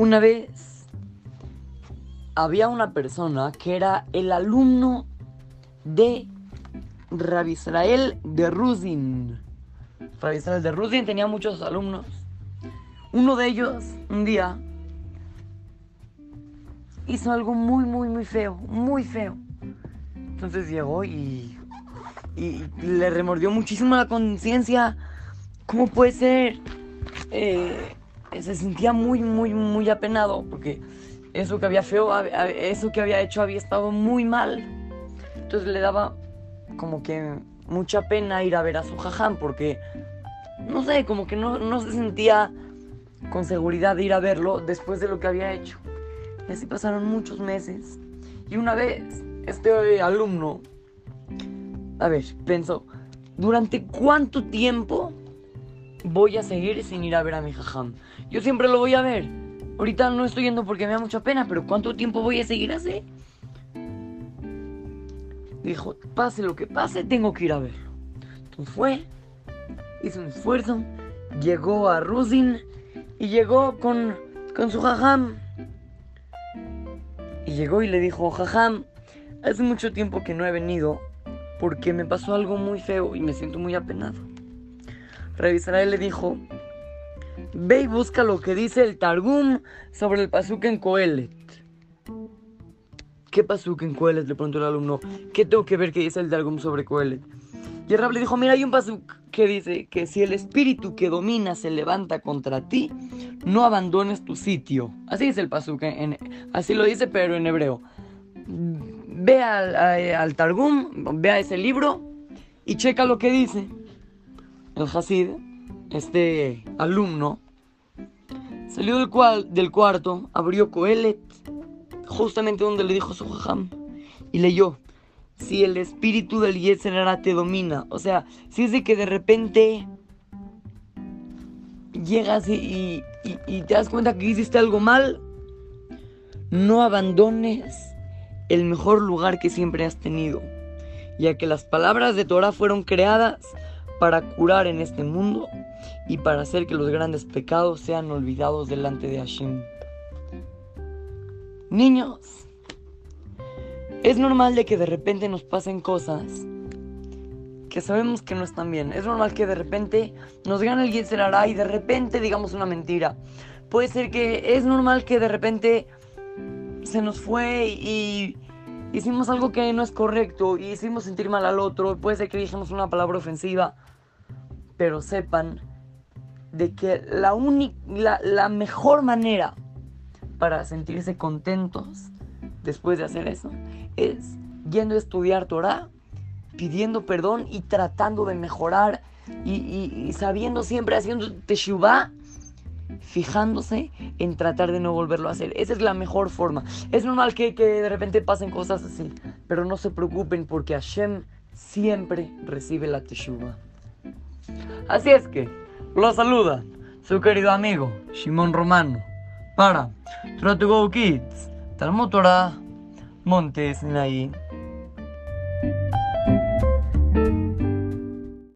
Una vez había una persona que era el alumno de Rabbi Israel de Ruzin. Rabbi Israel de Ruzin tenía muchos alumnos. Uno de ellos, un día, hizo algo muy, muy, muy feo, muy feo. Entonces llegó y, y le remordió muchísimo la conciencia. ¿Cómo puede ser? Eh, se sentía muy, muy, muy apenado porque eso que había feo, eso que había hecho había estado muy mal. Entonces le daba como que mucha pena ir a ver a su jaján porque, no sé, como que no, no se sentía con seguridad de ir a verlo después de lo que había hecho. Y así pasaron muchos meses. Y una vez, este alumno, a ver, pensó, ¿durante cuánto tiempo voy a seguir sin ir a ver a mi jajam? Yo siempre lo voy a ver. Ahorita no estoy yendo porque me da mucha pena, pero ¿cuánto tiempo voy a seguir así? Dijo, pase lo que pase, tengo que ir a verlo. Entonces fue, hizo un esfuerzo, llegó a Rusin y llegó con, con su jajam. Y llegó y le dijo, jajam, hace mucho tiempo que no he venido porque me pasó algo muy feo y me siento muy apenado. Revisará y le dijo, ve y busca lo que dice el Targum sobre el Pasuk en Coelet. ¿Qué Pasuk en Coelet? Le preguntó el alumno. ¿Qué tengo que ver que dice el Targum sobre Coelet? Y el Rab le dijo, mira, hay un Pasuk que dice que si el espíritu que domina se levanta contra ti, no abandones tu sitio. Así dice el Pasuk, en, así lo dice, pero en hebreo. Ve al, al Targum, ve a ese libro y checa lo que dice. El Hasid, este alumno, salió del, cual, del cuarto, abrió Coelet, justamente donde le dijo su jajam, y leyó si el espíritu del Yetzerara te domina. O sea, si es de que de repente llegas y, y, te das cuenta que hiciste algo mal, no abandones el mejor lugar que siempre has tenido, ya que las palabras de Torah fueron creadas para curar en este mundo y para hacer que los grandes pecados sean olvidados delante de Hashem. Niños, es normal de que de repente nos pasen cosas que sabemos que no están bien. Es normal que de repente nos gane el Yetzer y de repente digamos una mentira. Puede ser que es normal que de repente se nos fue y hicimos algo que no es correcto y hicimos sentir mal al otro. Puede ser que dijimos una palabra ofensiva. Pero sepan de que la, la, la mejor manera para sentirse contentos después de hacer eso es yendo a estudiar Torah, pidiendo perdón y tratando de mejorar y, sabiendo siempre, haciendo teshuvah, fijándose en tratar de no volverlo a hacer. Esa es la mejor forma. Es normal que, que de repente pasen cosas así, pero no se preocupen porque Hashem siempre recibe la teshuvah. Así es que, lo saluda su querido amigo Shimon Romano para Try to Go Kids, Talmud Torah Montes Sinaí.